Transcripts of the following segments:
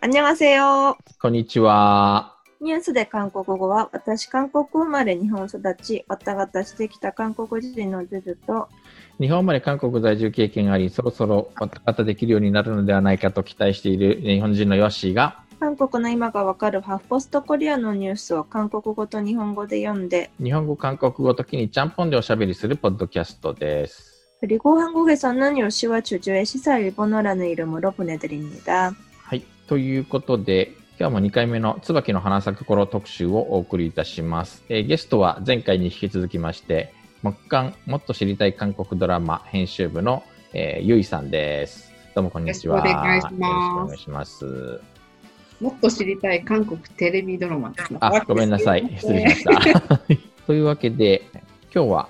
안녕하세요。 こんにちは。ニュースで韓国語は、私、韓国生まれ日本育ち、わたがたしてきた韓国人のジュジュと、日本まで韓国在住経験があり、そろそろわたがたできるようになるのではないかと期待している日本人のヨッシーが、韓国の今がわかるハフポストコリアのニュースを韓国語と日本語で読んで、日本語、韓国語時にちゃんぽんでおしゃべりするポッドキャストです。 그리고 한국에서는 요시와 주주의 시사 일본어라는 이름으로 보내드립니다. はい。ということで、今日も2回目の椿の花咲く頃特集をお送りいたします。えーゲストは前回に引き続きまして、木刊もっと知りたい韓国ドラマ編集部の、えーゆいさんです。どうもこんにちは。よろしくお願いしますよろしくお願いします。もっと知りたい韓国テレビドラマですね。あ、ごめんなさい。失礼しました。というわけで、今日は、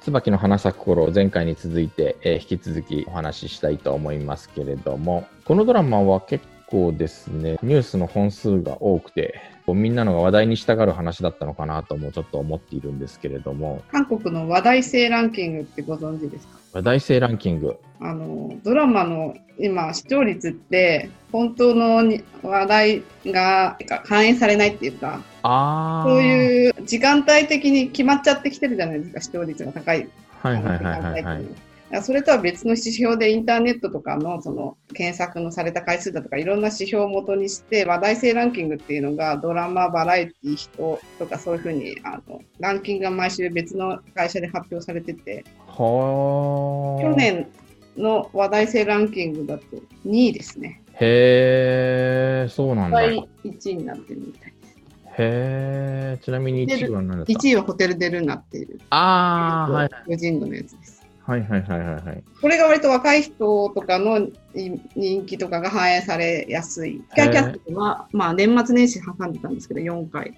椿の花咲く頃、前回に続いて、えー引き続きお話ししたいと思いますけれども、このドラマは結構ですね、ニュースの本数が多くて、こうみんなのが話題にしたがる話だったのかなともちょっと思っているんですけれども、韓国の話題性ランキングってご存知ですか？話題性ランキング。あのドラマの今視聴率って本当のに話題が反映されないっていうかあー。そういう時間帯的に決まっちゃってきてるじゃないですか視聴率が高いはいはいはいはいはいそれとは別の指標でインターネットとかのその検索のされた回数だとかいろんな指標を元にして話題性ランキングっていうのがドラマ、バラエティ、人とかそういうふうにあのランキングが毎週別の会社で発表されてて。去年の話題性ランキングだと2位ですね。へー、そうなんだ。へ第1位になってるみたいです。ー。ちなみに1位は何だった？1位はホテルデルナっていうあー、はい個人のやつです。はいはいはいはいはい。これが割と若い人とかのい人気とかが反映されやすい。キャーキャットは、まあ、年末年始挟んでたんですけど、4回。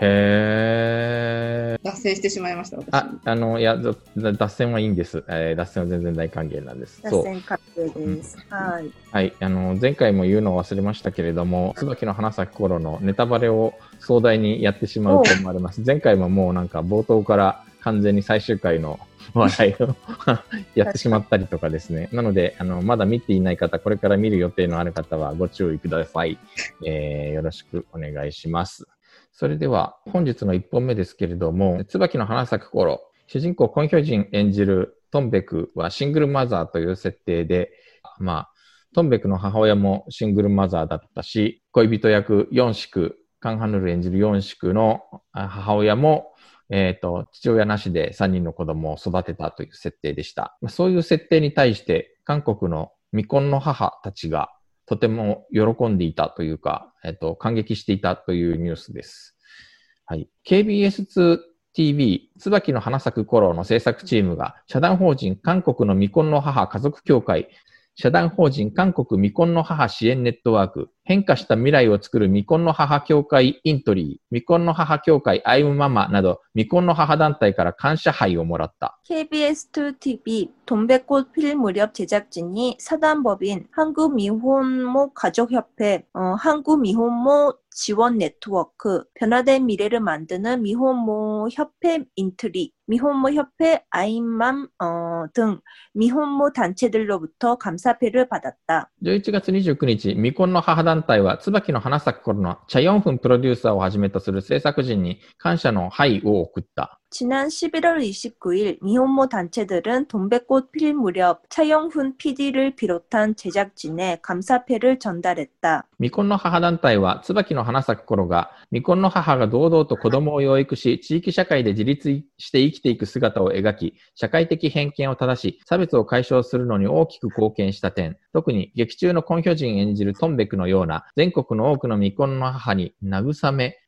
へー。脱線してしまいました、私。あ、あの、いや、ぞ脱線はいいんです。えー脱線は全然大歓迎なんです。脱そう。線確定です。はい。はい。あの、前回も言うのを忘れましたけれども、椿の花咲く頃のネタバレを壮大にやってしまうと思われます。前回ももうなんか冒頭から完全に最終回の 話題を やってしまったりとかですね。なので、あの、まだ見ていない方、これから見る予定のある方はご注意ください。えーよろしくお願いします。それでは、本日の1本目ですけれども、椿の花咲く頃、主人公、コンヒョジン演じるトンベクはシングルマザーという設定で、まあ、トンベクの母親もシングルマザーだったし、恋人役ヨンシク、カンハヌル演じるヨンシクのあ母親も、えっ、と、父親なしで3人の子供を育てたという設定でした。そういう設定に対して、韓国の未婚の母たちがとても喜んでいたというか、えっ、と、感激していたというニュースです。はい。KBS2 TV、椿の花咲く頃の制作チームが、社団法人韓国の未婚の母家族協会、社団法人韓国未婚の母支援ネットワーク、変化した未来を作る未婚の母協会イントリー、未婚の母協会アイムママなど、未婚の母団体から感謝杯をもらった。KBS2TV 돈백꽃 필 무렵 제작진이 사단법인 한국미혼모 가족협회, 어, 한국미혼모 지원 네트워크, 변화된 미래를 만드는 미혼모 협회 인트리, 미혼모 협회 아임맘 어, 등 미혼모 단체들로부터 감사패를 받았다. 11月29日、未婚の母団体は、椿の花咲く頃のチャヨンフンプロデューサーをはじめとする制作陣に感謝の杯を送った。 지난 11월 29일 미혼모 단체들은 돈백꽃 필 무렵 차영훈 PD를 비롯한 제작진에 감사패를 전달했다. 未婚の母団体は、椿の花咲く頃が、未婚の母が堂々と子供を養育し、地域社会で自立して生きていく姿を描き、社会的偏見を正し、差別を解消するのに大きく貢献した点、特に劇中のコンヒョジン演じるトンベクのような、全国の多くの未婚の母に慰め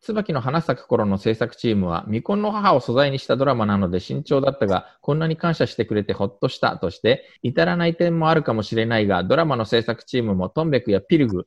椿の花咲く頃の制作チームは未婚の母を素材にしたドラマなので慎重だったが、こんなに感謝してくれてほっとしたとして、至らない点もあるかもしれないが、ドラマの制作チームもトンベクやピルグ、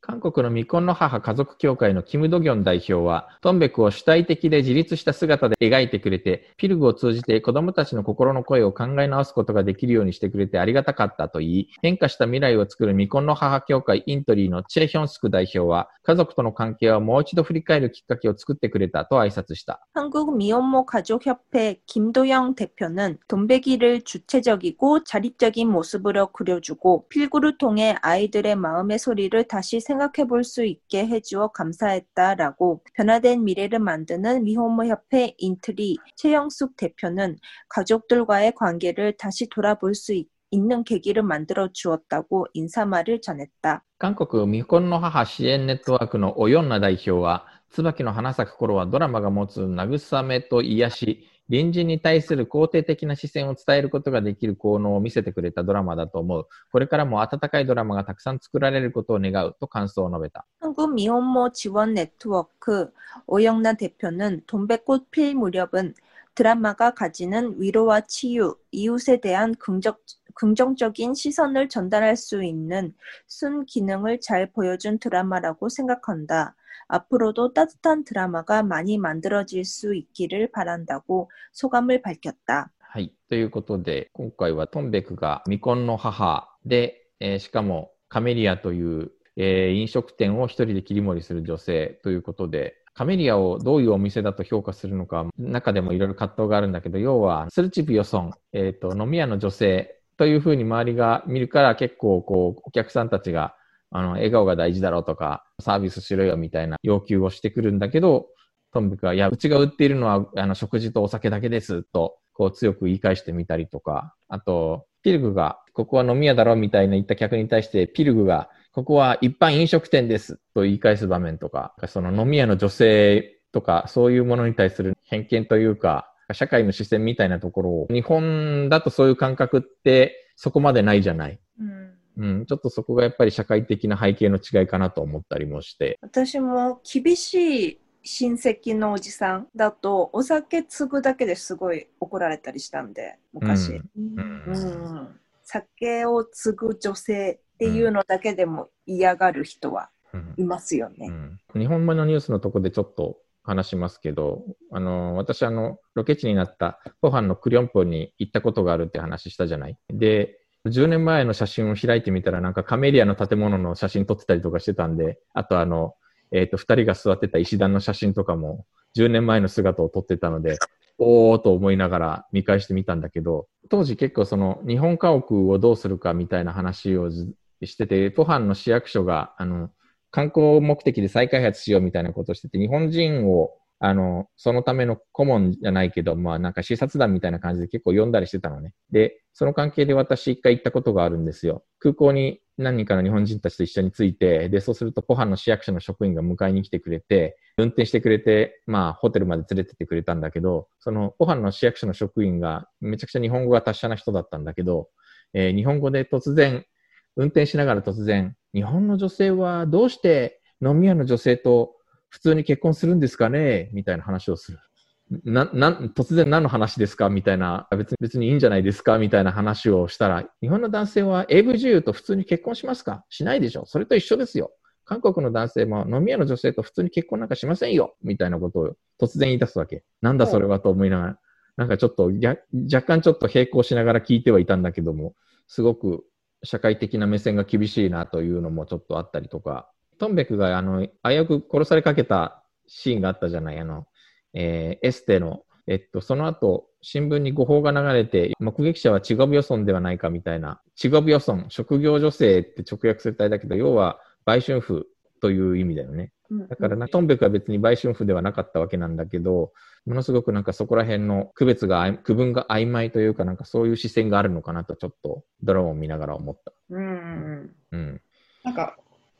韓国の未婚の母家族協会のキム・ドギョン代表は、トンベクを主体的で自立した姿で描いてくれて、ピルグを通じて子供たちの心の声を考え直すことができるようにしてくれてありがたかったと言い、変化した未来を作る未婚の母協会イントリーのチェ・ヒョンスク代表は、家族との関係をもう一度振り返るきっかけを作ってくれたと挨拶した。 한국 미혼모 가족협회 김도영 대표는 돈베기를 주체적이고 자립적인 모습으로 그려주고 필구를 통해 아이들의 마음의 소리를 다 시 생각해 볼 수 있게 해주어 감사했다라고 변화된 미래를 만드는 미혼모협회 인트리 최영숙 대표는 가족들과의 관계를 다시 돌아볼 수 있, 있는 계기를 만들어 주었다고 인사말을 전했다. 韓国未婚の母支援ネットワークのオヨンナ代表は、椿の花咲く頃はドラマが持つ慰めと癒し、 隣人に対する肯定的な視線を伝えることができる効能を見せてくれたドラマだと思う。これからも温かいドラマがたくさん作られることを願うと感想を述べた。 한국 미혼모 지원 네트워크 오영란 대표는 돈백꽃 필 무렵은 드라마가 가지는 위로와 치유, 이웃에 대한 긍정, 긍정적인 시선을 전달할 수 있는 순 기능을 잘 보여준 드라마라고 생각한다. 앞으로도 따뜻한 드라마가 많이 만들어질 수 있기를 바란다고 소감을 밝혔다. はい。ということで、今回はトンベクが未婚の母で、えーしかもカメリアという、えー飲食店を一人で切り盛りする女性ということで、カメリアをどういうお店だと評価するのか、中でもいろいろ葛藤があるんだけど、要は、スルチビヨソン、えっ、と、飲み屋の女性というふうに周りが見るから結構、こう、お客さんたちが、あの、笑顔が大事だろうとか、 サービスしろよみたいな要求をしてくるんだけど、トンベクは、いや、うちが売っているのは、あの、食事とお酒だけです、と、こう強く言い返してみたりとか、あと、ピルグが、ここは飲み屋だろみたいな言った客に対して、ピルグが、ここは一般飲食店ですと言い返す場面とか、その飲み屋の女性とか、そういうものに対する偏見というか、社会の視線みたいなところを、日本だとそういう感覚ってそこまでないじゃない。 음. うん、ちょっとそこがやっぱり社会的な背景の違いかなと思ったりもして。私も厳しい親戚のおじさんだとお酒継ぐだけですごい怒られたりしたんで昔、うんうん酒を継ぐ女性っていうのだけでも嫌がる人はうんいますよね。うん日本語のニュースのとこでちょっと話しますけど、あの、私、あの、ロケ地になったポハンのクリョンポンに行ったことがあるって話したじゃない。で、10年前の写真を開いてみたら、なんかカメリアの建物の写真撮ってたりとかしてたんで、あとあの、えっ、と、二人が座ってた石段の写真とかも、10年前の姿を撮ってたので、おーと思いながら見返してみたんだけど、当時結構その日本家屋をどうするかみたいな話をしてて、ポハンの市役所が、あの、観光目的で再開発しようみたいなことをしてて、日本人を、あの、そのための顧問じゃないけど、まあなんか視察団みたいな感じで結構読んだりしてたのね。で、その関係で私一回行ったことがあるんですよ。空港に何人かの日本人たちと一緒に着いて、で、そうするとポハンの市役所の職員が迎えに来てくれて、運転してくれて、まあホテルまで連れてってくれたんだけど、そのポハンの市役所の職員がめちゃくちゃ日本語が達者な人だったんだけど、えー日本語で突然、運転しながら突然、日本の女性はどうして飲み屋の女性と普通に結婚するんですかね？みたいな話をする。な、な、突然何の話ですか？みたいな、別に、別にいいんじゃないですか？みたいな話をしたら、日本の男性は AV 女優と普通に結婚しますか？しないでしょ。それと一緒ですよ。韓国の男性も飲み屋の女性と普通に結婚なんかしませんよ。みたいなことを突然言い出すわけ。なんだそれはと思いながら、なんかちょっと、若干ちょっと並行しながら聞いてはいたんだけども、すごく社会的な目線が厳しいなというのもちょっとあったりとか、トンベクがあの、危うく殺されかけたシーンがあったじゃない、あの、えーエステの、えっと、その後、新聞に誤報が流れて、目撃者はチゴビヨソンではないかみたいな、チゴビヨソン、職業女性って直訳する体だけど、要は売春婦という意味だよね。だからな、トンベクは別に売春婦ではなかったわけなんだけど、ものすごくなんかそこら辺の区別が区分が曖昧というか、なんかそういう視線があるのかなと、ちょっとドラマを見ながら思った。うんうんうん。な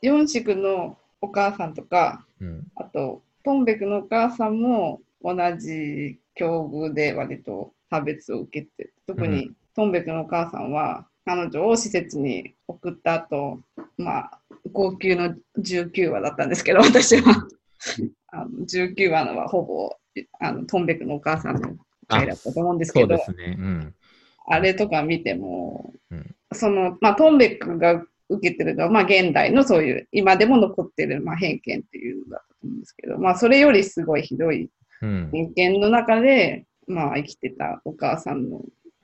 んか、四宿のお母さんとか、うん。あと、トンベクのお母さんも同じ境遇で割と差別を受けて、特うにトンベクのお母さんは、彼女を施設に送った後、まあ、号泣の19話だったんですけど、私は。あの19話のはほぼあのトンベクのお母さんの回だったと思うんですそけど。あれとか見ても、うんその、まあ、トンベックが受けてるのは、まあ、現代のそういう、今でも残ってる、まあ、偏見っていうのだと思うんですけど、まあ、それよりすごいひどいうん。偏見の中で、まあ、生きてたお母さんの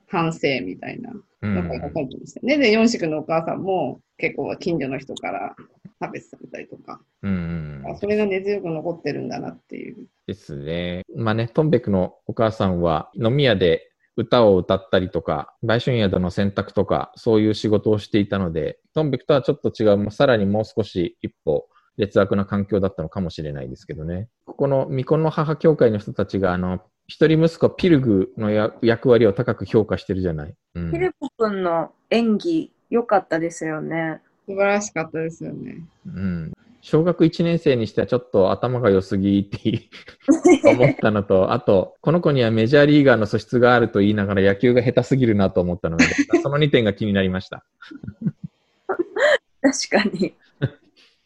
反省みたいなうんのが書かれてましたね。で、四宿のお母さんも結構近所の人から差別されたりとか、うん。あそれが根強く残ってるんだなっていう。ですね。まあね、トンベクのお母さんは飲み屋で歌を歌ったりとか、売春宿の選択とか、そういう仕事をしていたので、トンベクとはちょっと違う、まあさらにもう少し一歩劣悪な環境だったのかもしれないですけどね。ここの未婚の母協会の人たちが、あの、一人息子ピルグのや役割を高く評価してるじゃない。うんフィリップ君の演技、良かったですよね。素晴らしかったですよね。うん。小学1年生にしてはちょっと頭が良すぎって思ったのと、あと、この子にはメジャーリーガーの素質があると言いながら野球が下手すぎるなと思ったので、その2点が気になりました。確かに。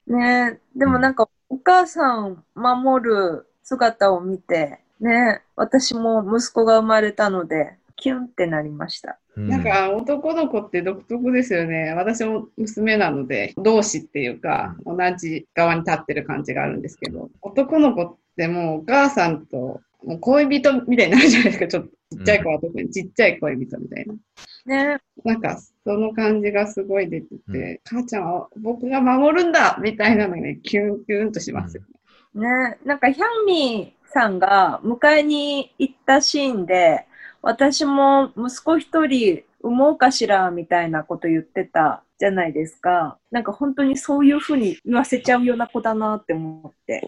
ねでもなんか、お母さん守る姿を見て、ね私も息子が生まれたので、キュンってなりました。うなんか男の子って独特ですよね。私も娘なので、同志っていうか、同じ側に立ってる感じがあるんですけど、男の子ってもうお母さんともう恋人みたいになるじゃないですか。ちょっとちっちゃい子は特にちっちゃい恋人みたいな。ねなんか、その感じがすごい出てて、母ちゃんは僕が守るんだみたいなのがね、キュンキュンとしますよね。ねなんかヒャンミーさんが迎えに行ったシーンで、私も息子一人産もうかしらみたいなこと言ってたじゃないですか。なんか本当にそういうふうに言わせちゃうような子だなって思って。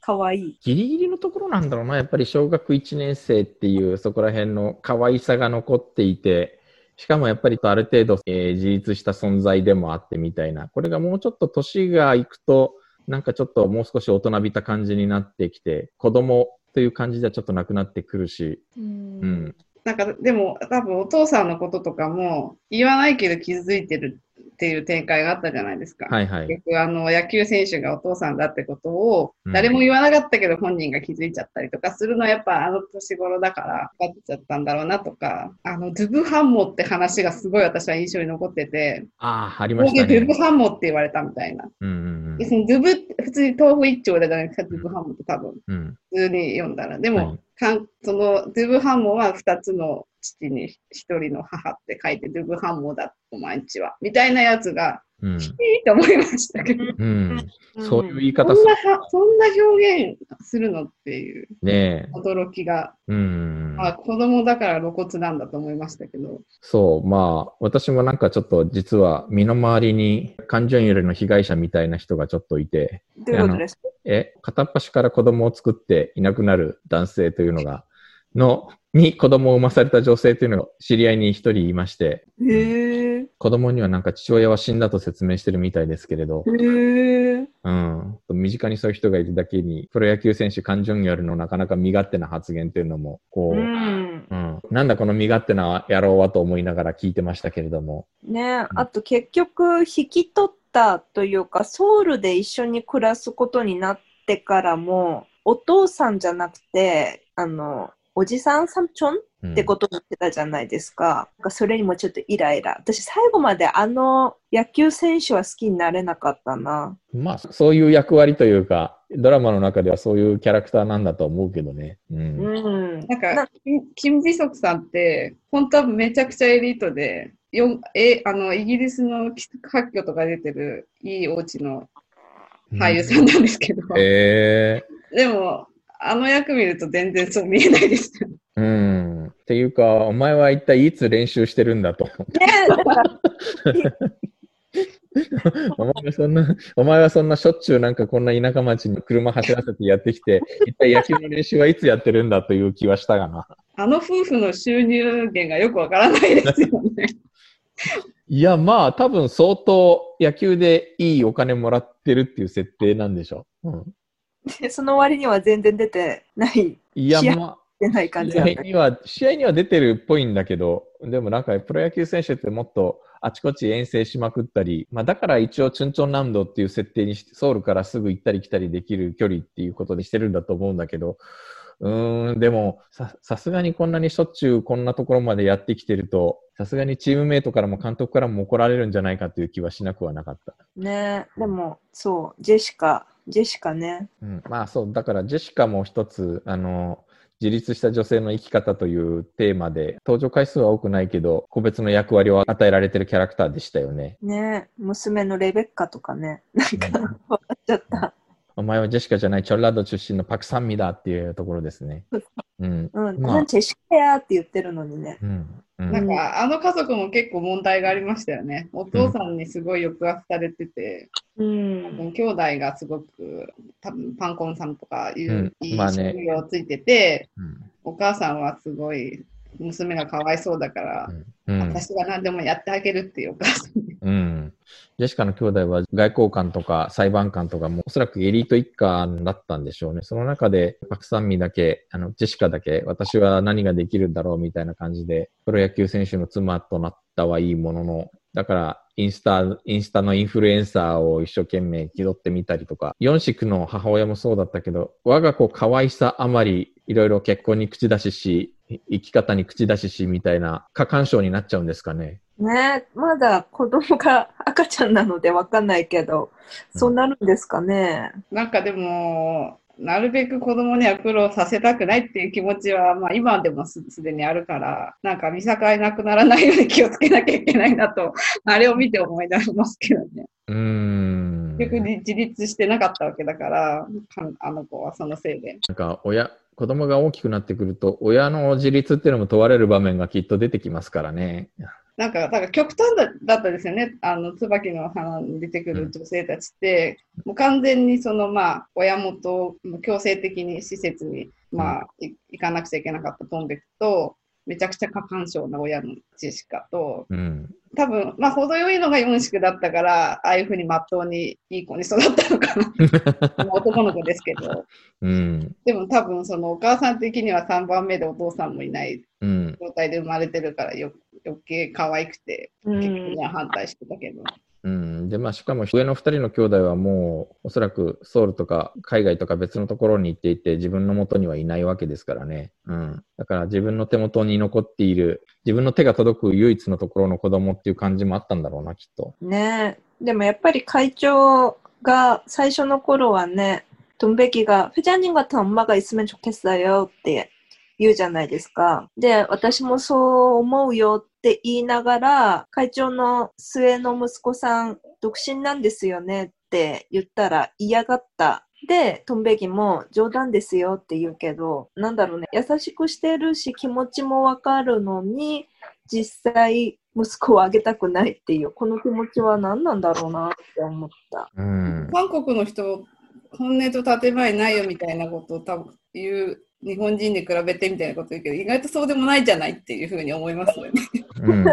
かわいい。ギリギリのところなんだろうな。やっぱり小学1年生っていうそこら辺の可愛さが残っていて、しかもやっぱりある程度、えー自立した存在でもあってみたいな。これがもうちょっと年がいくと、なんかちょっともう少し大人びた感じになってきて、子供という感じではちょっとなくなってくるし、ううん。なんか、でも多分お父さんのこととかも言わないけど気づいてるっていう展開があったじゃないですか。はいはい。結局あの野球選手がお父さんだってことをうん誰も言わなかったけど本人が気づいちゃったりとかするのはやっぱあの年頃だから分かっちゃったんだろうなとかあのドゥブハンモって話がすごい私は印象に残っててああ、ありまこしたねドゥブ。ハンモって言われたみたいな。うんうん別にドゥブ普通に豆腐一丁だじゃないですかドゥブハンモって多分うん。うん。普通に読んだら。でも、はいかんそのドゥブハンモは2つの父に1人の母って書いてドゥブハンモだお前んちはみたいなやつがうん。いいと思いましたけど。うん。そういう言いそ方すんなは、そんな表現するのっていうねえ。驚きが、うん。まあ、子供だから露骨なんだと思いましたけど、そう、まあ、私もなんかちょっと実は身の回りに感情揺れの被害者みたいな人がちょっといて、どういうことですか？え、片っ端から子供を作っていなくなる男性というのが、の、に子供を産まされた女性というのが知り合いに一人いまして、へえ。子供にはなんか父親は死んだと説明してるみたいですけれど、へえ。うん。身近にそういう人がいるだけに、プロ野球選手、カン・ジョンヨルのなかなか身勝手な発言というのも、こう、ううん、ん。なんだこの身勝手な野郎はと思いながら聞いてましたけれども、ねあと結局引き取ったというかソウルで一緒に暮らすことになってからもお父さんじゃなくてあのおじさんサムチョンうんってことになってたじゃないですか。なんかそれにもちょっとイライラ。私最後まであの野球選手は好きになれなかったな。まあ、そういう役割というか、ドラマの中ではそういうキャラクターなんだと思うけどね。うん。うん。なんか、キキム・ビソクさんって、本当はめちゃくちゃエリートで、よえあのイギリスの発挙とか出てるいいお家の俳優さんなんですけど、えでも、あの役見ると全然そう見えないですよね。えうん。っていうか、お前は一体いつ練習してるんだと。お前はそんな、お前はそんなしょっちゅうなんかこんな田舎町に車走らせてやってきて、一体野球の練習はいつやってるんだという気はしたがな。あの夫婦の収入源がよくわからないですよね。いや、まあ、多分相当野球でいいお金もらってるっていう設定なんでしょ。うん、でその割には全然出てない、いや、まあ、出ない感じ試。合には、試合には出てるっぽいんだけど、でもなんかプロ野球選手ってもっとあちこち遠征しまくったり、まあだから一応チュンチョン南道っていう設定にして、ソウルからすぐ行ったり来たりできる距離っていうことにしてるんだと思うんだけど、うーん、でもさ、さすがにこんなにしょっちゅうこんなところまでやってきてると、さすがにチームメイトからも監督からも怒られるんじゃないかっていう気はしなくはなかった。ねでも、そう、ジェシカ、ジェシカね。うん、まあそう、だからジェシカも一つ、あの、自立した女性の生き方というテーマで、登場回数は多くないけど、個別の役割を与えられてるキャラクターでしたよね。ね娘のレベッカとかね。なんか、笑っちゃった。お前はジェシカじゃない、チョンラード出身のパクサンミだっていうところですね。うん。うん、まあなんチェシカやって言ってるのにね。うん。うんなんか、あの家族も結構問題がありましたよね。お父さんにすごい抑圧されてて、うん。兄弟がすごく、多分パンコンさんとかいう、うんいい職業ついてて、うんお母さんはすごい、娘がかわいそうだから、うん。私が何でもやってあげるっていうお母さんに。うん。ジェシカの兄弟は外交官とか裁判官とかもおそらくエリート一家だったんでしょうね。その中でパクサンミだけ、あの、ジェシカだけ、私は何ができるんだろうみたいな感じで、プロ野球選手の妻となったはいいものの、だから、インスタ、インスタのインフルエンサーを一生懸命気取ってみたりとか、四子の母親もそうだったけど、我が子可愛さあまり、いろいろ結婚に口出しし、生き方に口出ししみたいな過干渉になっちゃうんですかね。ねまだ子供が赤ちゃんなのでわかんないけど、そうなるんですかね。なんかでも、なるべく子供には苦労させたくないっていう気持ちは、まあ今でもすすでにあるから、なんか見境なくならないように気をつけなきゃいけないなと、あれを見て思い出しますけどね。うーん。結局自立してなかったわけだから、あの子はそのせいで。なんか親、子供が大きくなってくると、親の自立っていうのも問われる場面がきっと出てきますからね。なんか、だから極端だだったですよね。あの、椿の花に出てくる女性たちって、もう完全にその、まあ、親元、強制的に施設に、まあ、い行かなくちゃいけなかったトンベクと、めちゃくちゃ過干渉な親のジェシカと、うん。多分、まあ、程よいのが4宿だったから、ああいうふうにまっとうにいい子に育ったのかな。もう男の子ですけど。うん。でも多分、そのお母さん的には3番目でお父さんもいないうん。状態で生まれてるからよ余計可愛くて、う結局んには反対してたけど。うん。で、まあ、しかも上の二人の兄弟はもう、おそらくソウルとか海外とか別のところに行っていて、自分の元にはいないわけですからね。うん。だから自分の手元に残っている、自分の手が届く唯一のところの子供っていう感じもあったんだろうな、きっと。ねでもやっぱり会長が最初の頃はね、ドンベキが、フェジャニン같은엄마가있으면좋겠어요って言うじゃないですか。で、私もそう思うよ って言いながら、会長の末の息子さん、独身なんですよねって言ったら嫌がった。で、トンベギも冗談ですよって言うけど、なんだろうね、優しくしてるし気持ちもわかるのに、実際息子をあげたくないっていう、この気持ちは何なんだろうなって思った。うん。韓国の人、本音と建前ないよみたいなことを多分言う、日本人に比べてみたいなこと言うけど、意外とそうでもないじゃないっていうふうに思いますよね。うん。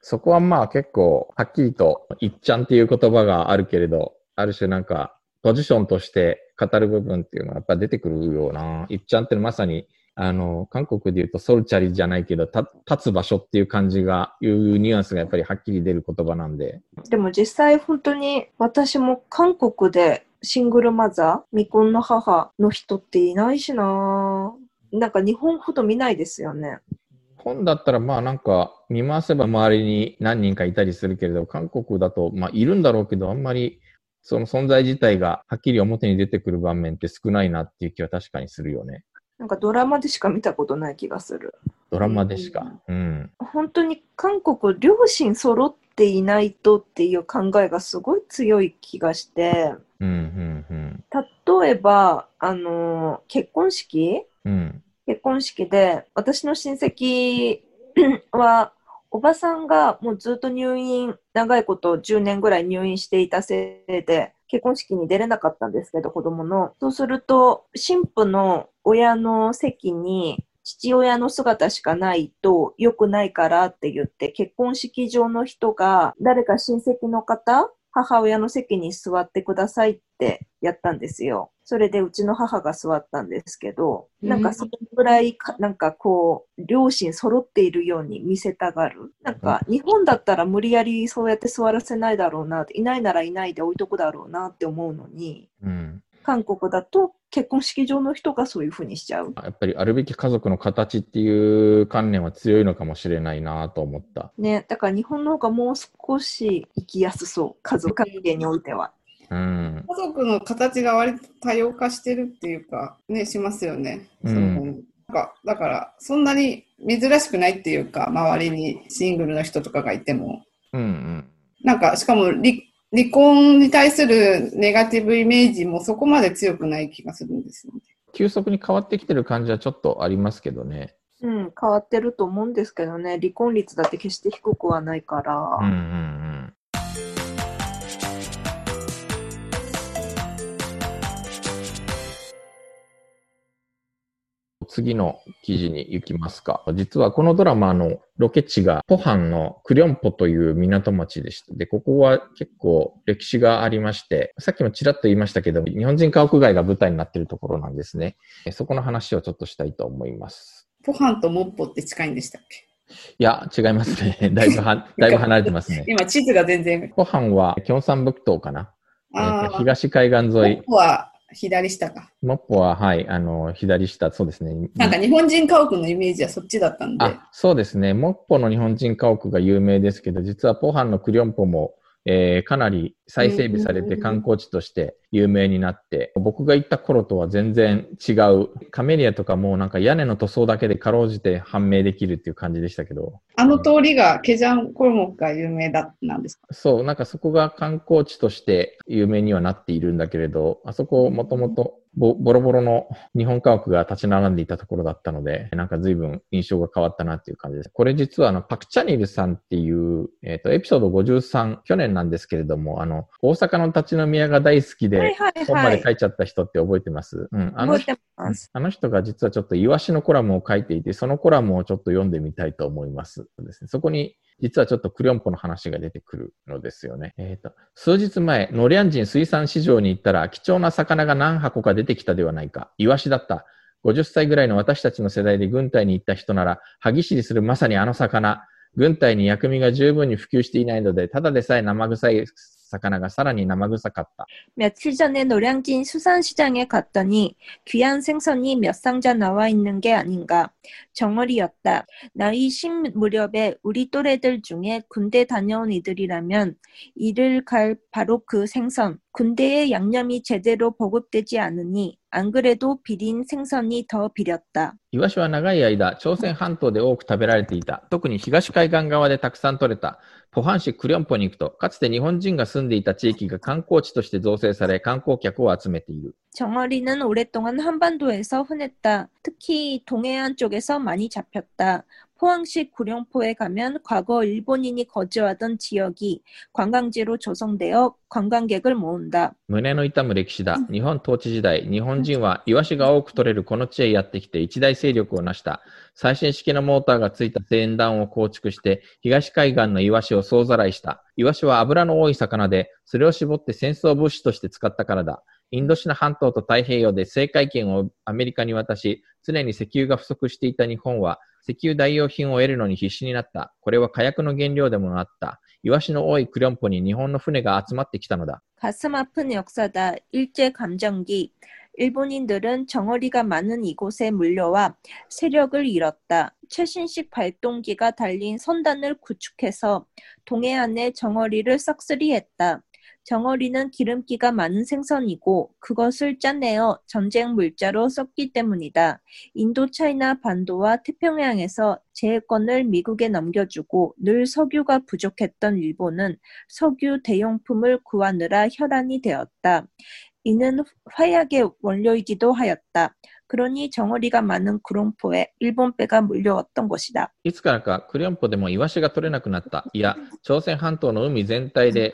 そこはまあ結構、はっきりと、いっちゃんっていう言葉があるけれど、ある種なんか、ポジションとして語る部分っていうのはやっぱ出てくるよな。いっちゃんってまさに、あの、韓国で言うとソルチャリじゃないけど、た立つ場所っていう感じが、いうニュアンスがやっぱりはっきり出る言葉なんで。でも実際本当に私も韓国でシングルマザー、未婚の母の人っていないしななんか日本ほど見ないですよね。本だったらまあなんか見回せば周りに何人かいたりするけれど、韓国だとまあいるんだろうけど、あんまりその存在自体がはっきり表に出てくる場面って少ないなっていう気は確かにするよね。なんかドラマでしか見たことない気がする。ドラマでしか。うん。本当に韓国両親揃っていないとっていう考えがすごい強い気がして、うん、うん、例えば、あの、結婚式？うん。うん。結婚式で、私の親戚 は、おばさんがもうずっと入院、長いこと10年ぐらい入院していたせいで、結婚式に出れなかったんですけど、子供の。そうすると、新婦の親の席に父親の姿しかないと良くないからって言って、結婚式場の人が誰か親戚の方、母親の席に座ってくださいってやったんですよ。それでうちの母が座ったんですけど、なんかそれぐらいか、なんかこう、両親揃っているように見せたがる。なんか日本だったら無理やりそうやって座らせないだろうな、いないならいないで置いとくだろうなって思うのに、うん。韓国だと結婚式場の人がそういうふうにしちゃう。やっぱりあるべき家族の形っていう観念は強いのかもしれないなと思った。ね、だから日本の方がもう少し生きやすそう。家族関係においては。うん。家族の形が割と多様化してるっていうか、ね、しますよね。うんそのなんかだから、そんなに珍しくないっていうか、周りにシングルの人とかがいても。うんうん。なんか、しかも離離婚に対するネガティブイメージもそこまで強くない気がするんですよね。急速に変わってきてる感じはちょっとありますけどね。うん、変わってると思うんですけどね、離婚率だって決して低くはないから。うんうん次の記事に行きますか。実はこのドラマのロケ地がポハンのクリョンポという港町でした。で、ここは結構歴史がありまして、さっきもちらっと言いましたけど、日本人家屋街が舞台になっているところなんですね。そこの話をちょっとしたいと思います。ポハンとモッポって近いんでしたっけ？いや、違いますね。だいぶは、だいぶ離れてますね。今、地図が全然。ポハンは、キョンサンブク島かな。東海岸沿モいッ。ポは左下か。モッポは、はい、あの、左下、そうですね。なんか日本人家屋のイメージはそっちだったんで。あ、そうですね。モッポの日本人家屋が有名ですけど、実はポハンのクリョンポも、えーかなり再整備されて観光地として有名になって、僕が行った頃とは全然違う。カメリアとかもなんか屋根の塗装だけでかろうじて判明できるっていう感じでしたけど、あの通りがケジャンコルモクが有名だなんですか？そう、なんかそこが観光地として有名にはなっているんだけれど、あそこもともとボボロボロの日本家屋が立ち並んでいたところだったので、なんか随分印象が変わったなっていう感じです。これ実はあの、パクチャニルさんっていう、えっ、と、エピソード53、去年なんですけれども、あの、大阪の立ち飲み屋が大好きで、はいはい本まはい。で書いちゃった人って覚えてます？うん。あの人覚えてます。あの人が実はちょっとイワシのコラムを書いていて、そのコラムをちょっと読んでみたいと思います。ですね、そこに実はちょっとクリョンポの話が出てくるのですよね。えっ、と、数日前、ノリアン人水産市場に行ったら貴重な魚が何箱か出てきたではないか。イワシだった。50歳ぐらいの私たちの世代で軍隊に行った人なら、歯ぎしりするまさにあの魚。軍隊に薬味が十分に普及していないので、ただでさえ生臭い魚がさらに生臭かった。 며칠 전에 노량진 수산시장에 갔더니 귀한 생선이 몇 상자 나와 있는 게 아닌가. 정어리였다. 나이 10 무렵에 우리 또래들 중에 군대 다녀온 이들이라면 이를 갈 바로 그 생선. 군대에 양념이 제대로 보급되지 않으니 안 그래도 비린 생선이 더 비렸다. イワシは長い間、朝鮮半島で多く食べられていた。特に東海岸側でたくさん取れた。ポハン市クリョンポに行くと、かつて日本人が住んでいた地域が観光地として造成され、観光客を集めている。 정어리는 오랫동안 한반도에서 흔했다. 특히 동해안 쪽에서 많이 잡혔다. 포항시 구룡포에 가면 과거 일본인이 거주하던 지역이 관광지로 조성되어 관광객을 모은다. 胸の痛む歴史だ。日本統治時代、日本人はイワシが多く取れるこの地へやってきて一大勢力を成した。最新式のモーターがついた船団を構築して、東海岸のイワシを総ざらいした。イワシは油の多い魚で、それを絞って戦争物資として使ったからだ。 インドシナ半島と太平洋で政界権をアメリカに渡し、常に石油が不足していた日本は、石油代用品を得るのに必死になった。これは火薬の原料でもなった。イワシの多いクリョンポに日本の船が集まってきたのだ。 가슴 아픈 역사다. 일제 감정기. 일본인들은 정어리가 많은 이곳에 물려와 세력을 잃었다. 최신식 발동기가 달린 선단을 구축해서 동해안에 정어리를 싹쓸이했다. 정어리는 기름기가 많은 생선이고 그것을 짜내어 전쟁 물자로 썼기 때문이다. 인도 차이나 반도와 태평양에서 제해권을 미국에 넘겨주고 늘 석유가 부족했던 일본은 석유 대용품을 구하느라 혈안이 되었다. 이는 화약의 원료이기도 하였다. 그러니 정어리가 많은 구룡포에 일본 배가 몰려왔던 것이다. いつからかクリョンポでもイワシが取れなくなった。いや、朝鮮半島の海全体で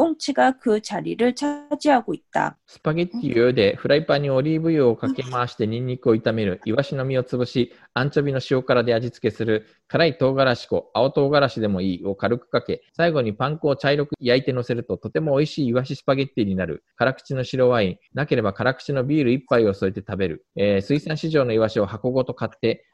꽁치가 그 자리를 차지하고 있 다. 스파게티유에 프라이팬에 올리브유をかけ回してニンニクを炒める、イワシの身を潰し、アンチョビの塩辛で味付けする、辛い唐辛子粉、青唐辛子でもいいを軽くかけ、最後にパン粉を茶色く焼いて乗せるととても美味しいイワシスパゲッティになる。辛口の白ワイン、なければ辛口のビール1杯を添えて食べる。えー、水産市場のイワシを箱ごと買って、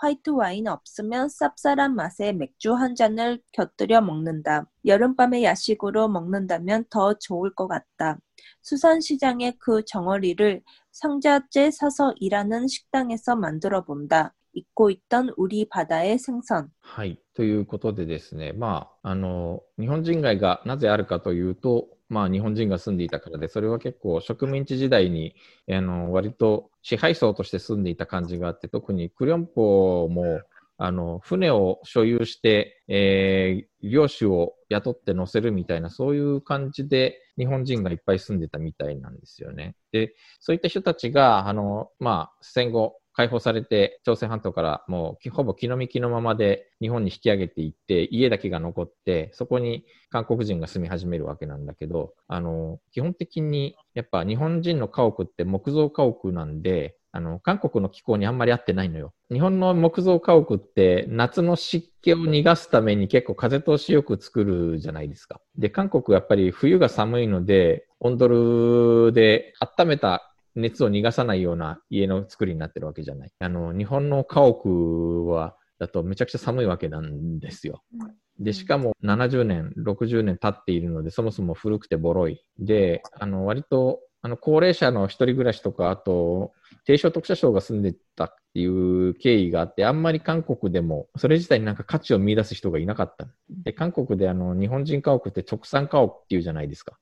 화이트 와인 없으면 쌉쌀한 맛에 맥주 한 잔을 곁들여 먹는다. 여름밤에 야식으로 먹는다면 더 좋을 것 같다. 수산시장의 그 정어리를 상자째 사서 일하는 식당에서 만들어 본다. 잊고 있던 우리 바다의 생선. はい。ということでですね、まあ、あの、日本人街がなぜあるかというと、 まあ、日本人が住んでいたからで、それは結構植民地時代に、あの、割と支配層として住んでいた感じがあって、特にクリョンポも、あの、船を所有して、えー、漁師を雇って乗せるみたいな、そういう感じで日本人がいっぱい住んでたみたいなんですよね。で、そういった人たちが、あの、まあ、戦後、解放されて、朝鮮半島からもうきほぼ気の幹のままで日本に引き上げていって、家だけが残って、そこに韓国人が住み始めるわけなんだけど、あの、基本的にやっぱ日本人の家屋って木造家屋なんで、あの、韓国の気候にあんまり合ってないのよ。日本の木造家屋って夏の湿気を逃がすために結構風通しよく作るじゃないですか。で、韓国やっぱり冬が寒いので、温ドルで温めた熱を逃がさないような家の作りになってるわけじゃない。あの、日本の家屋は、だとめちゃくちゃ寒いわけなんですよ。で、しかも70年、60年経っているので、そもそも古くてボロい。で、あの、割と、あの、高齢者の一人暮らしとか、あと、低所得者層が住んでたっていう経緯があって、あんまり韓国でも、それ自体になんか価値を見出す人がいなかった。で、韓国であの、日本人家屋って直産家屋っていうじゃないですか。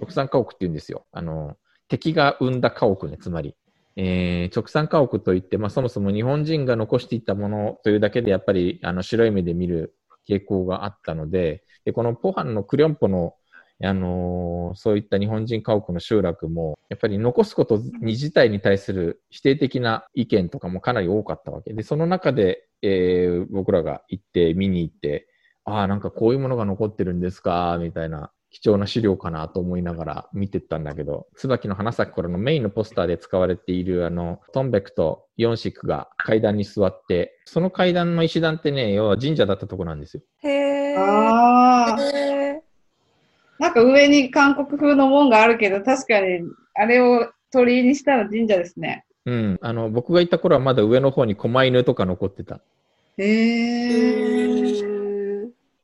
直産家屋って言うんですよ。あの、敵が生んだ家屋ね、つまり。えー直産家屋といって、まあ、そもそも日本人が残していったものというだけで、やっぱりあの白い目で見る傾向があったので、でこのポハンのクリョンポの、あのーそういった日本人家屋の集落も、やっぱり残すことに自体に対する否定的な意見とかもかなり多かったわけで、その中で、えー僕らが行って、見に行って、ああ、なんかこういうものが残ってるんですか、みたいな貴重な資料かなと思いながら見てったんだけど、椿の花咲く頃のメインのポスターで使われているあの、トンベクとヨンシクが階段に座って、その階段の石段ってね、要は神社だったとこなんですよ。 해. ああ、 해. なんか上に韓国風の門があるけど、確かにあれを鳥居にしたら神社ですね。うん。あの、僕が行った頃はまだ上の方に狛犬とか残ってた。へえ。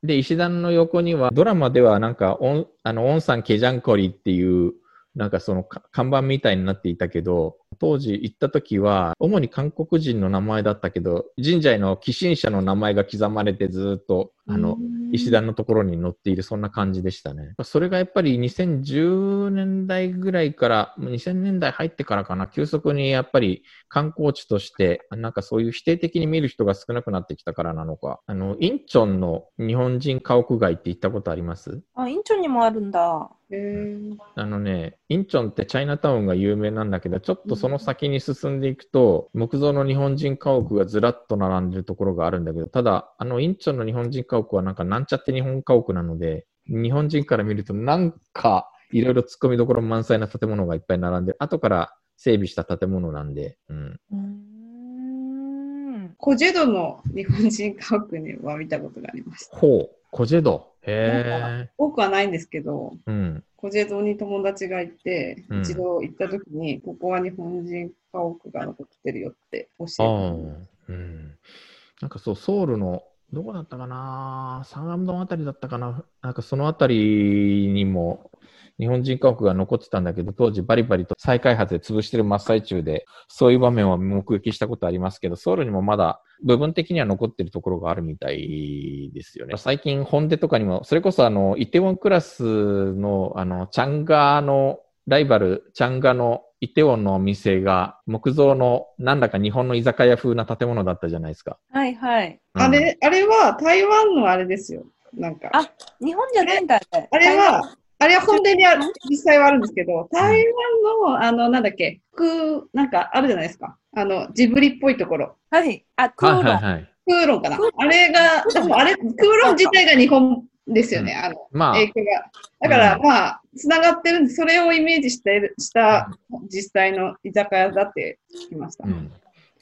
で、石段の横には、ドラマではなんか、オン、あの、オンさんケジャンコリっていう、なんかその看板みたいになっていたけど、当時行った時は、主に韓国人の名前だったけど、神社への寄進者の名前が刻まれてずっと、あの、石段のところに乗っている、そんな感じでしたね。それがやっぱり2010年代ぐらいから、2000年代入ってからかな、急速にやっぱり観光地として、なんかそういう否定的に見る人が少なくなってきたからなのか、あの、インチョンの日本人家屋街って行ったことあります？あ、インチョンにもあるんだ。あのね、インチョンってチャイナタウンが有名なんだけど、ちょっとその先に進んでいくと、木造の日本人家屋がずらっと並んでるところがあるんだけど、ただ、あのインチョンの日本人家屋はなんかなんちゃって日本家屋なので、日本人から見るとなんかいろいろ突っ込みどころ満載な建物がいっぱい並んで、後から整備した建物なんで、うん。 음. コジェドの日本人家屋には見たことがあります。ほう。コジェド。へ多くはないんですけど、え。うん。コジェドに友達がいて、うん一度行った時に、ここは日本人家屋が残ってるよって教えうん。なんかそう、ソウルの、どこだったかなサンアムドンあたりだったかななんかそのあたりにも日本人家屋が残ってたんだけど、当時バリバリと再開発で潰してる真っ最中で、そういう場面は目撃したことありますけど、ソウルにもまだ部分的には残ってるところがあるみたいですよね。最近本出とかにも、それこそあの、イテウォンクラスのあの、チャンガのライバル、チャンガのイテウォンのお店が木造のなんだか日本の居酒屋風な建物だったじゃないですか。はいはい。うんあれ、あれは台湾のあれですよ。なんか。あ日本じゃないんだね。あれは、あれは本殿にある、実際はあるんですけど、台湾の、あの、なんだっけ、空、なんかあるじゃないですか。あの、ジブリっぽいところ。はい。あ、クーロン。はいはいはい。空論かな。あれが、でもあれ、空論自体が日本ですよね、あの、まあ、影響が。だから、まあ、つながってるんで、それをイメージしてした実際の居酒屋だって聞きました。うん、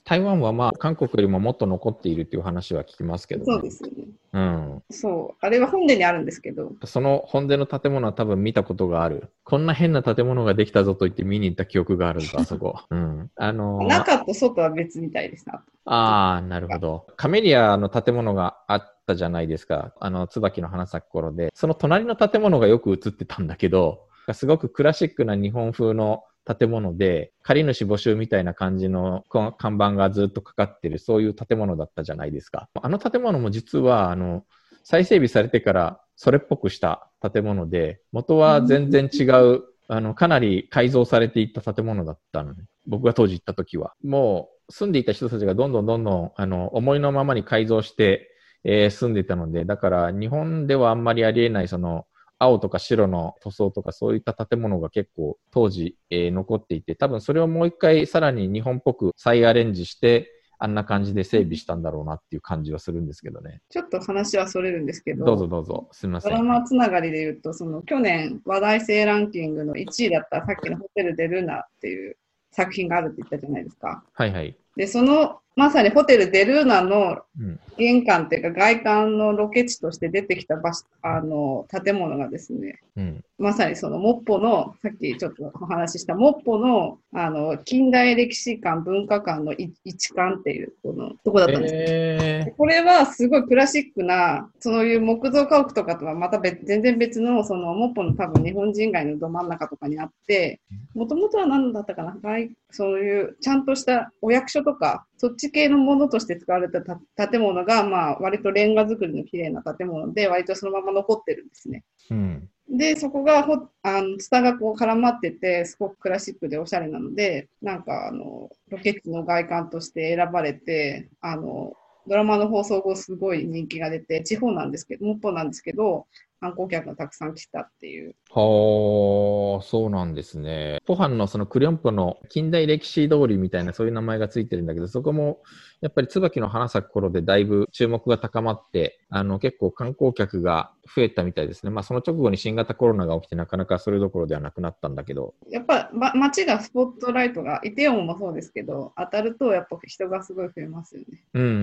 台湾はまあ、韓国よりももっと残っているっていう話は聞きますけど、ね、そうですよね。うん。そう。あれは本殿にあるんですけど、その本殿の建物は多分見たことがある。こんな変な建物ができたぞと言って見に行った記憶があるんだ、あそこ。うん。あのー中と外は別みたいですな。ああ、なるほど。カメリアの建物があったじゃないですか。あの、椿の花咲く頃で。その隣の建物がよく映ってたんだけど、すごくクラシックな日本風の建物で、借り主募集みたいな感じの看板がずっとかかってる、そういう建物だったじゃないですか。あの建物も実は、あの、再整備されてからそれっぽくした建物で、元は全然違う、あの、かなり改造されていった建物だったのね。僕が当時行った時は。もう、住んでいた人たちがどんどんどんどん、あの、思いのままに改造して、えー住んでいたので、だから日本ではあんまりありえない、その、青とか白の塗装とかそういった建物が結構当時、えー残っていて、多分それをもう一回さらに日本っぽく再アレンジして、あんな感じで整備したんだろうなっていう感じはするんですけどね。ちょっと話はそれるんですけど、どうぞどうぞ。すみませドラん。マつながりで言うと、その去年話題性ランキングの1位だったさっきのホテル・デ・ルナっていう作品があるって言ったじゃないですか。はいはい。で、そのまさにホテル・デ・ルーナのうん。玄関っていうか外観のロケ地として出てきた場所あの建物がですね、うん。まさにそのモッポの、さっきちょっとお話ししたモッポのあの近代歴史館、文化館のい一館っていうこのとこだったんですよえこれはすごいクラシックな、そういう木造家屋とかとはまた別全然別の、そのモッポの多分日本人街のど真ん中とかにあって、もともとは何だったかな外そういうちゃんとしたお役所とか、そっち系のものとして使われたた建物が、まあ割とレンガ造りの綺麗な建物で、割とそのまま残ってるんですね。ー。うん。で、そこがほ、あの、ツタがこう絡まってて、すごくクラシックでおしゃれなので、なんかあの、ロケ地の外観として選ばれて、あの、ドラマの放送後すごい人気が出て、地方なんですけど、もっぽなんですけど、観光客がたくさん来たっていう。はあ、そうなんですね。ポハンのそのクリョンポの近代歴史通りみたいなそういう名前がついてるんだけど、そこもやっぱり椿の花咲く頃でだいぶ注目が高まって、あの結構観光客が増えたみたいですね。まあその直後に新型コロナが起きてなかなかそれどころではなくなったんだけど。やっぱ、ま、街がスポットライトが、イテウォンもそうですけど、当たるとやっぱ人がすごい増えますよね。うんうんうんう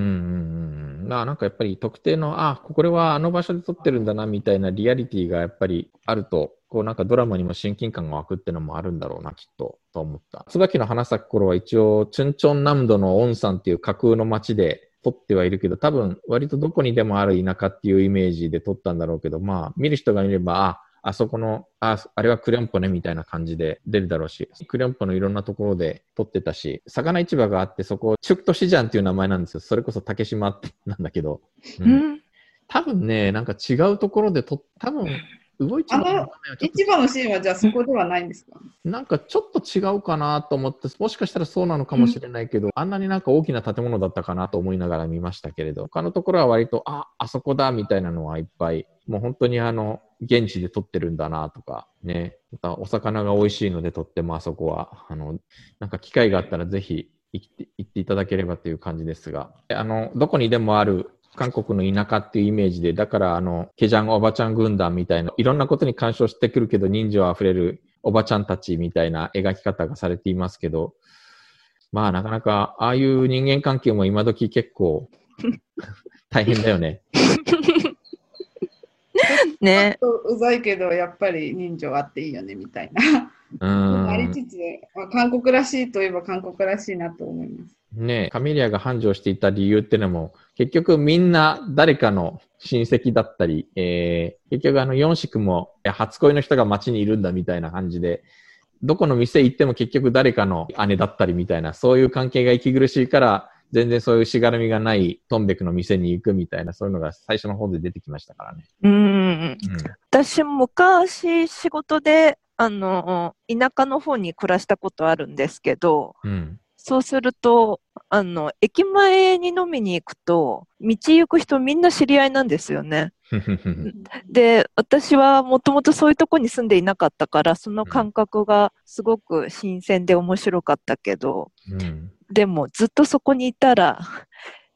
ん。ななんかやっぱり特定の、あ、これはあの場所で撮ってるんだなみたいなリアリティがやっぱりあると、こうなんかドラマにも親近感が湧くってのもあるんだろうな、きっと、と思った。椿の花咲く頃は一応、チュンチョン南道のオンさんっていう架空の街で撮ってはいるけど、多分割とどこにでもある田舎っていうイメージで撮ったんだろうけど、まあ見る人が見れば、あ、あそこの、あ、あれはクレンポねみたいな感じで出るだろうし、クレンポのいろんなところで撮ってたし、魚市場があって、そこ、チュクトシジャンっていう名前なんですよ。それこそ竹島なんだけど。ううんん。多分ね、なんか違うところでと、多分動いてるの市場のシーンはじゃあそこではないんですか？となんかちょっと違うかなと思って、もしかしたらそうなのかもしれないけど、あんなになんか大きな建物だったかなと思いながら見ましたけれど、他のところは割と、あ、あそこだみたいなのはいっぱい、もう本当にあの、現地で撮ってるんだなとか、ね、またお魚が美味しいのでとってもあそこは、あの、なんか機会があったらぜひ行って行っていただければという感じですが、あの、どこにでもある韓国の田舎っていうイメージで、だからあの、ケジャンおばちゃん軍団みたいな、いろんなことに干渉してくるけど人情あふれるおばちゃんたちみたいな描き方がされていますけど、まあなかなか、ああいう人間関係も今時結構 大変だよね。ね。うざいけど、やっぱり人情あっていいよね、みたいな。うん。ありつつ、まあ、韓国らしいといえば韓国らしいなと思います。ねカミリアが繁盛していた理由ってのも、結局みんな誰かの親戚だったり、えー、結局あの四子も初恋の人が街にいるんだみたいな感じで、どこの店行っても結局誰かの姉だったりみたいな、そういう関係が息苦しいから、全然そういうしがらみがないトンベクの店に行くみたいな、そういうのが最初の方で出てきましたからね。うん。うん。私、昔、仕事で、あの、田舎の方に暮らしたことあるんですけど、うん。そうすると、あの、駅前に飲みに行くと、道行く人みんな知り合いなんですよね。で、私はもともとそういうとこに住んでいなかったから、その感覚がすごく新鮮で面白かったけど、うん。でもずっとそこにいたら、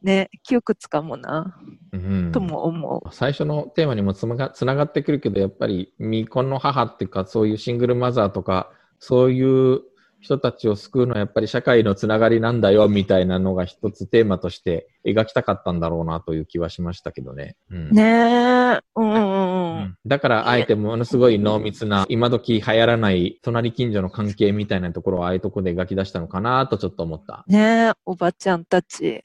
ね、窮屈かもな、うんとも思う。最初のテーマにもつながつながってくるけど、やっぱり未婚の母っていうか、そういうシングルマザーとか、そういう人たちを救うのはやっぱり社会のつながりなんだよみたいなのが一つテーマとして描きたかったんだろうなという気はしましたけどね。うんねえ、うんうんうん。うんだからあえてものすごい濃密な、今時流行らない隣近所の関係みたいなところをああいうところで描き出したのかなとちょっと思った。ねえ、おばちゃんたち。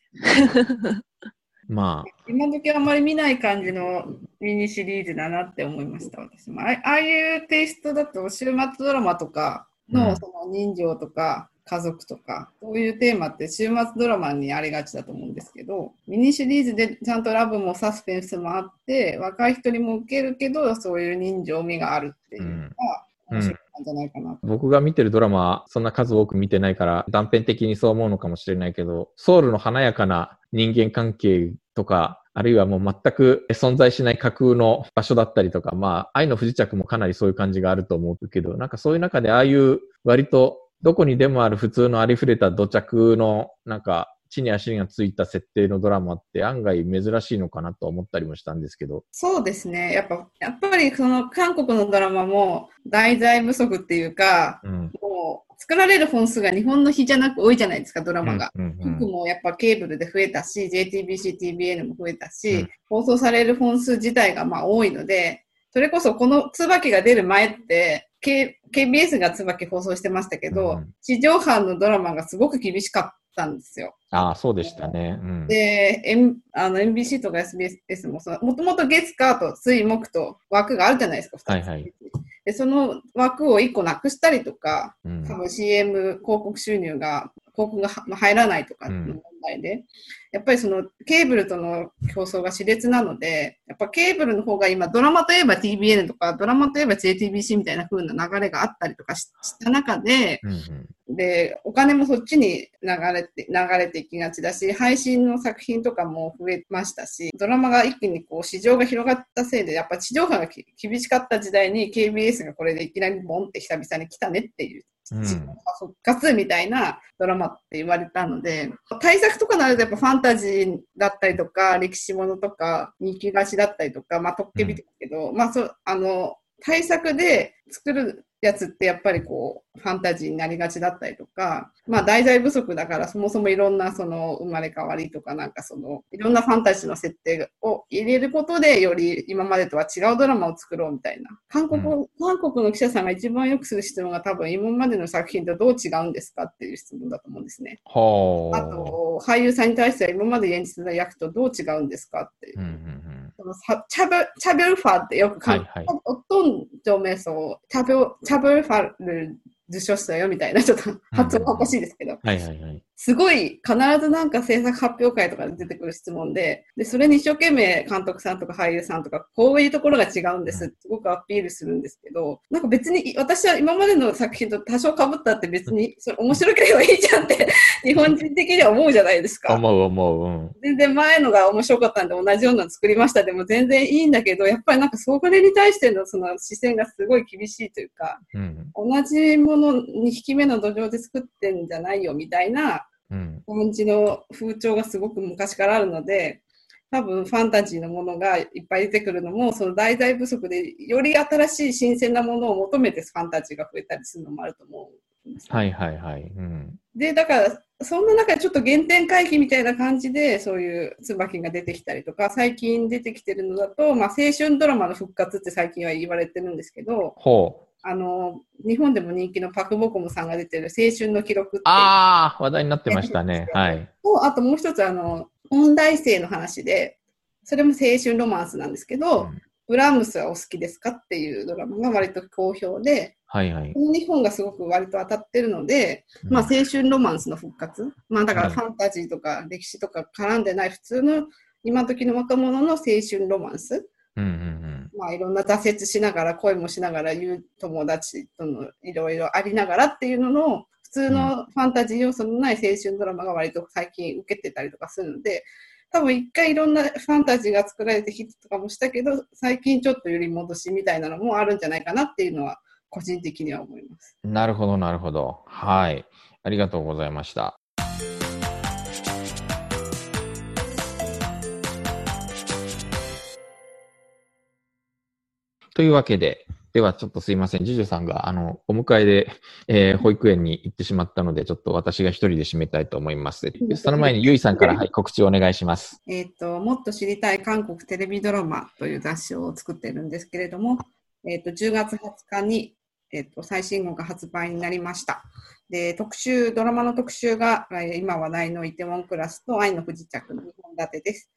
まあ、今時あんまり見ない感じのミニシリーズだなって思いました、私も。あああいうテイストだと、週末ドラマとかうんのその人情とか家族とか、そういうテーマって週末ドラマにありがちだと思うんですけど、ミニシリーズでちゃんとラブもサスペンスもあって、若い人にも受けるけど、そういう人情味があるっていうのが面白かったんじゃないかな。僕が見てるドラマはそんな数多く見てないから断片的にそう思うのかもしれないけど、ソウルの華やかな人間関係とか、あるいはもう全く存在しない架空の場所だったりとか、まあ、愛の不時着もかなりそういう感じがあると思うけど、なんかそういう中でああいう割とどこにでもある普通のありふれた土着のなんか地に足がついた設定のドラマって案外珍しいのかなと思ったりもしたんですけど。そうですね。やっぱ、やっぱりその韓国のドラマも題材不足っていうか、うん。もう作られる本数が日本の比じゃなく多いじゃないですか、ドラマが。うんうん局もやっぱケーブルで増えたし、JTBC、TBN も増えたし、うん放送される本数自体がまあ多いので、それこそこの椿が出る前って、K、KBS が椿放送してましたけど、うん地上波のドラマがすごく厳しかったんですよ。ああ、そうでしたね。うん。で、M、あの NBC とか SBS ももともと月火と水木と枠があるじゃないですか、はいはいで、その枠を1個なくしたりとか、うん。多分 CM 広告収入が、広告がは入らないとかの問題で、やっぱりそのケーブルとの競争が熾烈なので、やっぱケーブルの方が今ドラマといえば TBN とか、ドラマといえば JTBC みたいな風な流れがあったりとかしした中で、うんうん。で、お金もそっちに流れて、流れていきがちだし、配信の作品とかも増えましたし、ドラマが一気にこう市場が広がったせいで、やっぱ地上波がき厳しかった時代に KBS がこれでいきなりボンって久々に来たねっていう、うん。復活みたいなドラマって言われたので、対策とかなるとやっぱファンタジーだったりとか、歴史ものとか、人気がちだったりとか、まあ、トッケビですけど、まあ、そう、あの、対策で作るやつってやっぱりこう、ファンタジーになりがちだったりとか、まあ題材不足だからそもそもいろんなその生まれ変わりとかなんかその、いろんなファンタジーの設定を入れることでより今までとは違うドラマを作ろうみたいな。韓国、韓国の記者さんが一番よくする質問が多分今までの作品とどう違うんですかっていう質問だと思うんですね。はあ。あと、俳優さんに対しては今まで演じてた役とどう違うんですかっていう。うんうんそのサチャブチャルファってよく書いて、はいはい、おとんじょめそう、チャブチルファル受賞したよみたいな、ちょっと発音おかしいですけど、はいはいはい、すごい必ずなんか制作発表会とかで出てくる質問で、で、それに一生懸命監督さんとか俳優さんとか、こういうところが違うんですってすごくアピールするんですけど、なんか別に私は今までの作品と多少被ったって別にそれ面白ければいいじゃんって 日本人的には思うじゃないですか。思う思う。うん。全然前のが面白かったんで同じようなの作りましたでも全然いいんだけど、やっぱりなんかそれに対してのその視線がすごい厳しいというか、うん。同じものに引き目の土壌で作ってんじゃないよみたいなうん。感じの風潮がすごく昔からあるので、多分ファンタジーのものがいっぱい出てくるのも、その題材不足でより新しい新鮮なものを求めてファンタジーが増えたりするのもあると思うんです。はいはいはい。うん。で、だからそんな中でちょっと原点回帰みたいな感じで、そういう椿が出てきたりとか、最近出てきてるのだと、まあ、青春ドラマの復活って最近は言われてるんですけど、ほう。あの、日本でも人気のパクボコムさんが出てる青春の記録ってああ、話題になってましたね。はい。と、あともう一つ、あの、音大生の話で、それも青春ロマンスなんですけど、うんブラームスはお好きですかっていうドラマが割と好評で、はいはい。この日本がすごく割と当たってるので、うんまあ青春ロマンスの復活。まあだからはいファンタジーとか歴史とか絡んでない普通の今時の若者の青春ロマンス。うんうんまあいろんな挫折しながら恋もしながら言う友達とのいろいろありながらっていうのの普通のファンタジー要素のない青春ドラマが割と最近受けてたりとかするので、多分一回いろんなファンタジーが作られてヒットとかもしたけど、最近ちょっと揺り戻しみたいなのもあるんじゃないかなっていうのは個人的には思います。なるほど、なるほど。はい。ありがとうございました。というわけで、ではちょっとすいません。ジュジュさんが、あの、お迎えで、えー保育園に行ってしまったので、ちょっと私が一人で締めたいと思います。その前に、ゆいさんから、はい、告知をお願いします。えっ、と、もっと知りたい韓国テレビドラマという雑誌を作ってるんですけれども、えっ、と、10月20日に、えっ、と、最新号が発売になりました。で、特集、ドラマの特集が、えー今話題のイテウォンクラスと愛の不時着の2本立てです。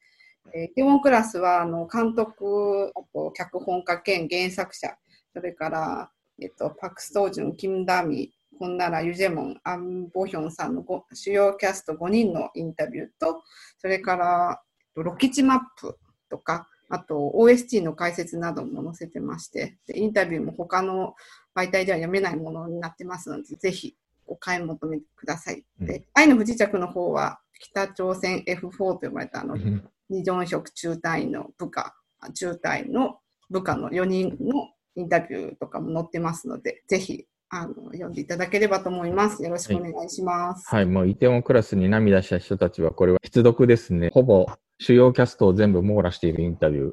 えーイテウォンクラスは、あの、監督、あと、脚本家兼原作者、それから、えっ、と、パク・ストージュン、キム・ダミ、コンナラ・ユジェモン、アン・ボヒョンさんのご主要キャスト5人のインタビューと、それから、ロキチマップとか、あと OST の解説なども載せてまして、でインタビューも他の媒体では読めないものになってますので、ぜひお買い求めください。で、う愛の不時着の方は、北朝鮮 F4 と呼ばれたあの、うん二ジョン色中隊員の部下、中隊の部下の4人のインタビューとかも載ってますので、ぜひあの読んでいただければと思います。よろしくお願いします。はい、もうイテウォンクラスに涙した人たちは、これは必読ですね。ほぼ主要キャストを全部網羅しているインタビュー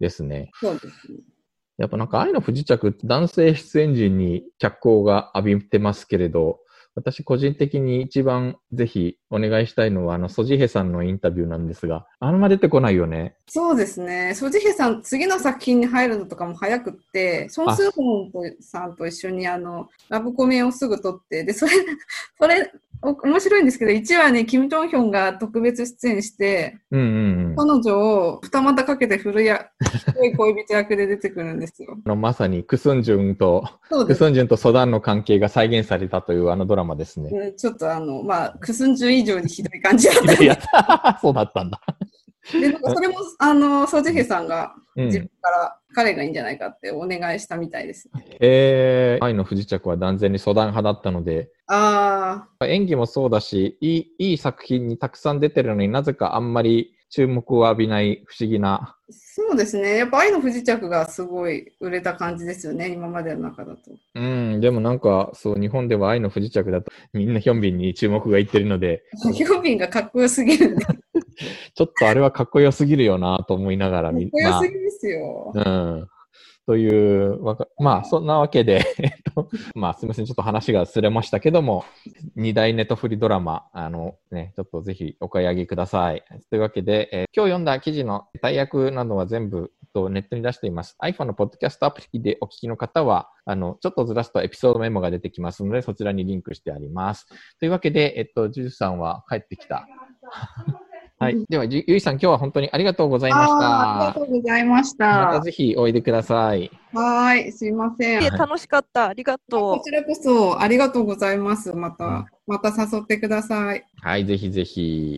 ですね。そうですね。やっぱなんか愛の不時着、男性出演陣に脚光が浴びてますけれど、私個人的に一番ぜひお願いしたいのは、あの、ソジヘさんのインタビューなんですが、あんま出てこないよね。そうですね。ソジヘさん、次の作品に入るのとかも早くって、ソン・スーホンとさんと一緒にあの、ラブコメをすぐ撮って、で、それ、それ、お面白いんですけど、1話にキム・ジョンヒョンが特別出演して、うんうんうん。彼女を二股かけて古いや、古い恋人役で出てくるんですよ。あのまさにクスンジュンと、ク。スンジュンとソダンの関係が再現されたというあのドラマですね。うんちょっとあの、まあ、クスンジュン以上にひどい感じだった。いや そうだったんだ。で、なんかそれも、あの、ソジヘさんがうん自分から彼がいいんじゃないかってお願いしたみたいです。えー、愛の不時着は断然にソダン派だったので、ああ、演技もそうだし、いいいい作品にたくさん出てるのになぜかあんまり注目を浴びない不思議な。そうですね。やっぱ愛の不時着がすごい売れた感じですよね、今までの中だと。うん、でもなんか、そう、日本では愛の不時着だとみんなヒョンビンに注目がいってるので、ヒョンビンがかっこよすぎるんで。か っちょっとあれはかっこよすぎるよなと思いながらみ、こよますぎですよ。あ、うん。という、わかまあ、そんなわけで、えっと、まあ、すみません、ちょっと話がすれましたけども、二大ネトフリドラマ、あのね、ちょっとぜひお買い上げください。というわけで、えー今日読んだ記事の大役などは全部とネットに出しています。iPhone のポッドキャストアプリでお聞きの方は、あの、ちょっとずらすとエピソードメモが出てきますので、そちらにリンクしてあります。というわけで、えっと、ジュジュさんは帰ってきた。はい。では、ゆいさん、今日は本当にありがとうございましあーあたりが。とうございましまたた。ぜひおいでください。はーい、すいません。楽しかった。ありがとこちらこそありがとうございます。まうんた、また誘ってください。はい、ぜひぜひ。